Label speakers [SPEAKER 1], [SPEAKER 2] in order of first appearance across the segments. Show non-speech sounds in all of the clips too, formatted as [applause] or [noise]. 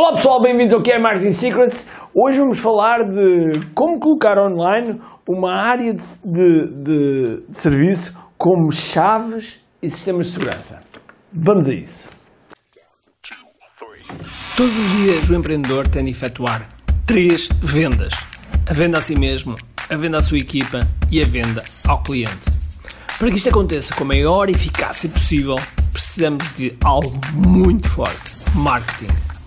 [SPEAKER 1] Olá pessoal, bem-vindos ao que é Marketing Secrets. Hoje vamos falar de como colocar online uma área de, de, de, de serviço como chaves e sistemas de segurança. Vamos a isso.
[SPEAKER 2] Todos os dias o empreendedor tem de efetuar três vendas: a venda a si mesmo, a venda à sua equipa e a venda ao cliente. Para que isto aconteça com a maior eficácia possível, precisamos de algo muito forte: marketing.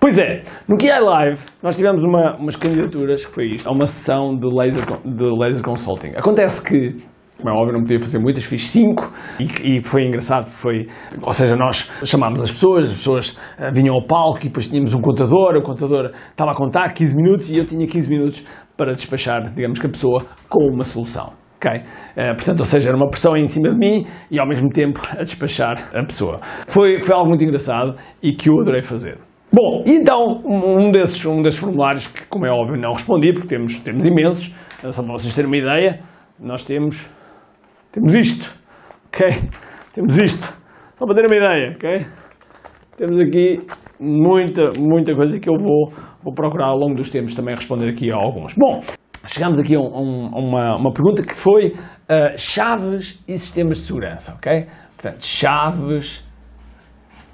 [SPEAKER 1] Pois é, no QI Live nós tivemos uma, umas candidaturas, que foi isto, a uma sessão de laser, de laser consulting. Acontece que como é óbvio, não podia fazer muitas, fiz cinco e, e, foi engraçado. Foi, ou seja, nós chamámos as pessoas, as pessoas uh, vinham ao palco e depois tínhamos um contador. O contador estava a contar 15 minutos e eu tinha 15 minutos para despachar, digamos que a pessoa, com uma solução. Okay? Uh, portanto, ou seja, era uma pressão em cima de mim e ao mesmo tempo a despachar a pessoa. Foi, foi algo muito engraçado e que eu adorei fazer. Bom, então, um desses, um desses formulários que, como é óbvio, não respondi, porque temos, temos imensos, só para vocês terem uma ideia, nós temos temos isto, ok? [laughs] Temos isto. Só para ter uma ideia, ok? Temos aqui muita, muita coisa que eu vou, vou procurar ao longo dos tempos também responder aqui a alguns. Bom, chegamos aqui a, um, a uma, uma pergunta que foi uh, chaves e sistemas de segurança, ok? Portanto, chaves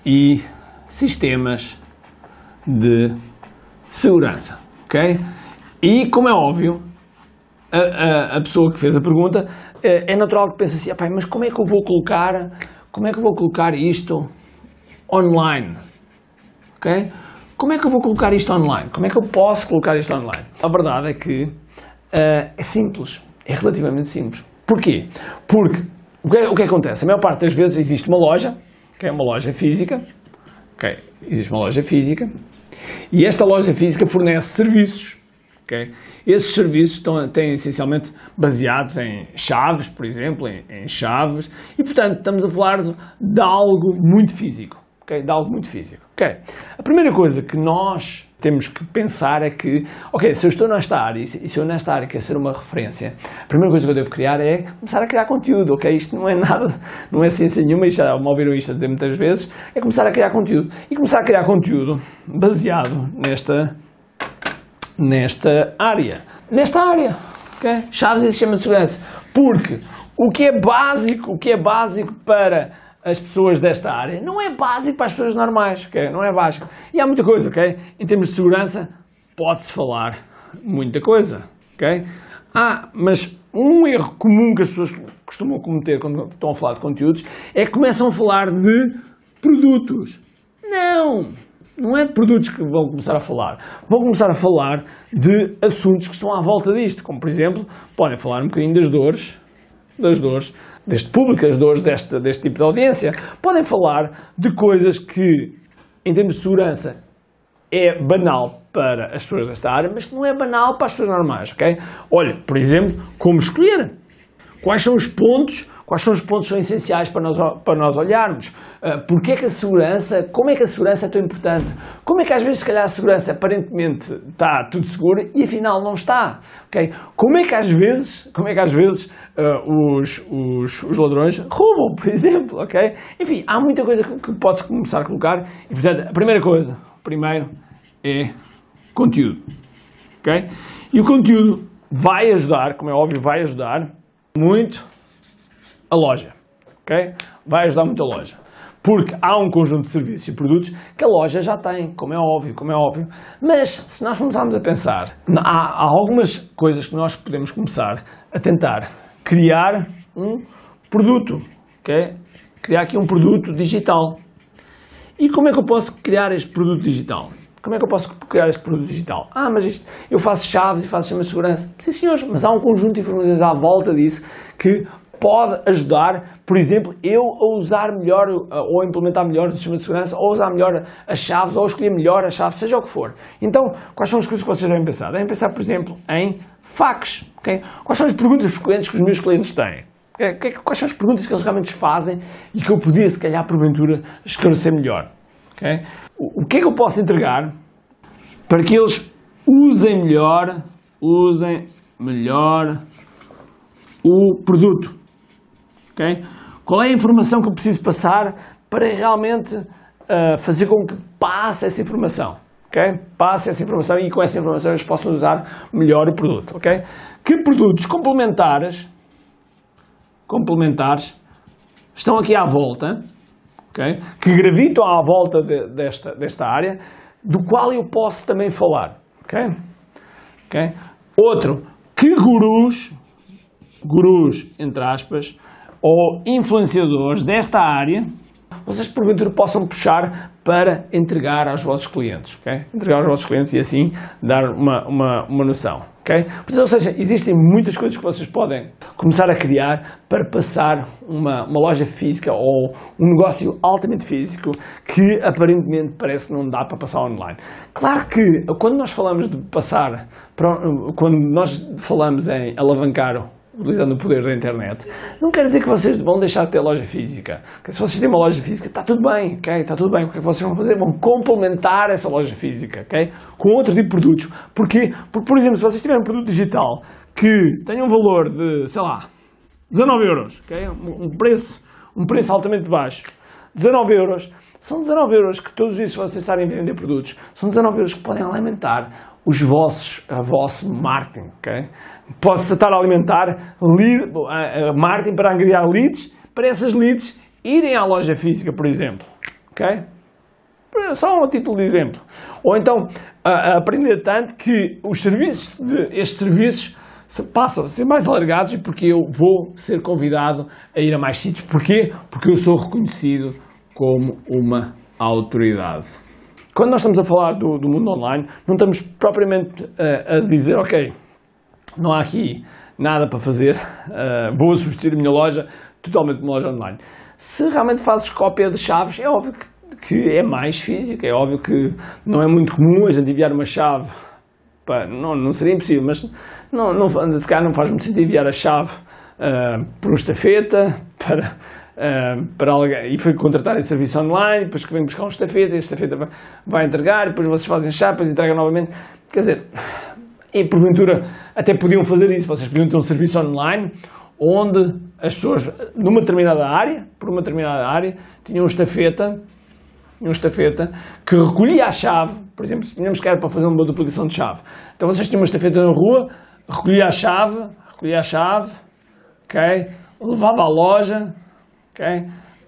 [SPEAKER 1] e sistemas de segurança, ok? E, como é óbvio, a, a, a pessoa que fez a pergunta é, é natural que pense assim, mas como é que eu vou colocar, como é que eu vou colocar isto online? Ok? Como é que eu vou colocar isto online? Como é que eu posso colocar isto online? A verdade é que uh, é simples, é relativamente simples. Porquê? Porque o que, o que acontece? A maior parte das vezes existe uma loja, que é uma loja física, ok? Existe uma loja física e esta loja física fornece serviços, ok? Esses serviços estão, têm essencialmente baseados em chaves, por exemplo, em, em chaves, e portanto estamos a falar de, de algo muito físico. Okay? De algo muito físico. Okay? A primeira coisa que nós temos que pensar é que, ok, se eu estou nesta área e se eu nesta área quer ser uma referência, a primeira coisa que eu devo criar é começar a criar conteúdo, ok? Isto não é [laughs] nada, não é ciência nenhuma, e já me ouviram isto a dizer muitas vezes, é começar a criar conteúdo. E começar a criar conteúdo baseado nesta nesta área. Nesta área. Okay? Chaves e sistema de segurança. Porque o que é básico, o que é básico para as pessoas desta área, não é básico para as pessoas normais, okay? não é básico. E há muita coisa, ok? Em termos de segurança, pode-se falar muita coisa, ok? Ah, mas um erro comum que as pessoas costumam cometer quando estão a falar de conteúdos é que começam a falar de produtos. Não! não é de produtos que vão começar a falar, vão começar a falar de assuntos que estão à volta disto, como por exemplo, podem falar um bocadinho das dores, das dores deste público, das dores deste, deste tipo de audiência, podem falar de coisas que, em termos de segurança, é banal para as pessoas desta área, mas que não é banal para as pessoas normais, ok? Olha, por exemplo, como escolher. Quais são os pontos Quais são os pontos que são essenciais para nós, para nós olharmos? Uh, Porquê é que a segurança, como é que a segurança é tão importante? Como é que às vezes, se calhar, a segurança aparentemente está tudo seguro e afinal não está? Okay? Como é que às vezes, como é que às vezes uh, os, os, os, ladrões roubam, por exemplo? Okay? Enfim, há muita coisa que, que pode-se começar a colocar e, portanto, a primeira coisa, primeiro, é conteúdo. Okay? E o conteúdo vai ajudar, como é óbvio, vai ajudar muito a loja. ok? Vai ajudar muito a loja. Porque há um conjunto de serviços e produtos que a loja já tem, como é óbvio, como é óbvio. Mas se nós começarmos a pensar, há, há algumas coisas que nós podemos começar a tentar criar um produto, ok? Criar aqui um produto digital. E como é que eu posso criar este produto digital? Como é que eu posso criar este produto digital? Ah, mas isto, eu faço chaves e faço sistema de segurança. Sim, senhores, mas há um conjunto de informações à volta disso que pode ajudar, por exemplo, eu a usar melhor ou a implementar melhor o sistema de segurança, ou usar melhor as chaves, ou escolher melhor as chaves, seja o que for. Então, quais são as coisas que vocês devem pensar? Devem pensar, por exemplo, em facts. Okay? Quais são as perguntas frequentes que os meus clientes têm? Quais são as perguntas que eles realmente fazem e que eu podia, se calhar, porventura, esclarecer melhor? Okay? O, que é que eu posso entregar para que eles usem melhor, usem melhor o produto? Okay? Qual é a informação que eu preciso passar para realmente uh, fazer com que passe essa informação? Okay? Passe essa informação e com essa informação eles possam usar melhor o produto. Okay? Que produtos complementares, complementares estão aqui à volta, okay? que gravitam à volta de, desta, desta área, do qual eu posso também falar. Okay? Okay? Outro, que gurus, gurus, entre aspas, ou influenciadores desta área, vocês porventura possam puxar para entregar aos vossos clientes? Entregar aos vossos clientes e assim dar uma, uma, uma noção, ok? Portanto, ou seja, existem muitas coisas que vocês podem começar a criar para passar uma, uma loja física ou um negócio altamente físico que aparentemente parece que não dá para passar online. Claro que quando nós falamos de passar, quando nós falamos em alavancar utilizando o poder da internet, não quer dizer que vocês vão deixar de ter loja física. Porque se vocês têm uma loja física, está tudo bem, ok? Está tudo bem. O que, é que vocês vão fazer? Vão complementar essa loja física, ok? Com outro tipo de produtos. Porque, por exemplo, se vocês tiverem um produto digital que tenha um valor de, sei lá, 19 euros, ok? Um preço, um preço altamente baixo. 19 euros. São 19 euros que todos se vocês estarem a vender produtos, são 19 euros que podem alimentar os vossos, a vosso marketing, ok? Pode-se estar a alimentar lead, marketing para angariar leads, para essas leads irem à loja física, por exemplo, ok? Só um título de exemplo. Ou então, aprender tanto que os serviços, de, estes serviços passam a ser mais alargados e porque eu vou ser convidado a ir a mais sítios. Porquê? Porque eu sou reconhecido como uma autoridade. Quando nós estamos a falar do, do mundo online, não estamos propriamente uh, a dizer, ok, não há aqui nada para fazer, uh, vou substituir a minha loja totalmente uma loja online. Se realmente fazes cópia de chaves, é óbvio que, que, é mais física, é óbvio que não é muito comum a gente enviar uma chave, não, não seria impossível, mas não, não, se calhar não faz muito sentido enviar a chave uh, por um estafeta [laughs] para Para alguém, e foi contratar esse serviço online, depois que vem buscar um estafeta, esse estafeta vai, vai entregar, depois vocês fazem chapas, entregam novamente. Quer dizer, e porventura até podiam fazer isso, vocês podiam ter um serviço online onde as pessoas, numa determinada área, por uma determinada área, tinham um estafeta, um estafeta que recolhia a chave, por exemplo, se tínhamos que era para fazer uma duplicação de chave. Então vocês tinham uma estafeta na rua, recolhia a chave, recolhia a chave, ok? Levava à loja, Okay?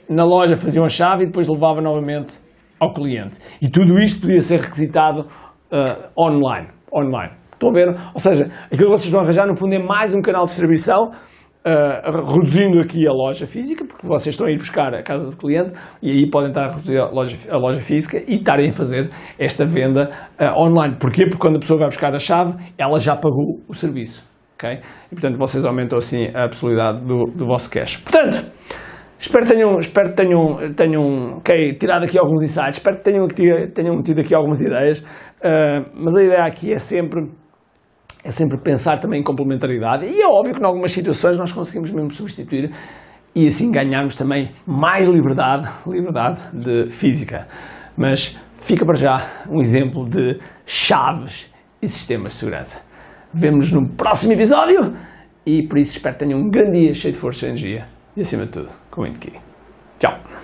[SPEAKER 1] Na loja faziam a chave e depois levava novamente ao cliente. E tudo isto podia ser requisitado uh, online. online. Estão a ver? Ou seja, aquilo que vocês vão arranjar no fundo é mais um canal de distribuição, uh, reduzindo aqui a loja física, porque vocês estão a ir buscar a casa do cliente e aí podem estar a reduzir a loja, a loja física e estarem a fazer esta venda uh, online. Porquê? Porque quando a pessoa vai buscar a chave, ela já pagou o serviço. Okay? E portanto vocês aumentam assim a possibilidade do, do vosso cash. Portanto, Espero que tenham, espero que tenham, tenham okay, tirado aqui alguns insights, espero que tenham, tenham tido aqui algumas ideias, uh, mas a ideia aqui é sempre, é sempre pensar também em complementaridade e é óbvio que em algumas situações nós conseguimos mesmo substituir e assim ganharmos também mais liberdade, liberdade de física. Mas fica para já um exemplo de chaves e sistemas de segurança. Vemo-nos no próximo episódio e por isso espero que tenham um grande dia cheio de força e energia e acima de tudo, aqui. Tchau!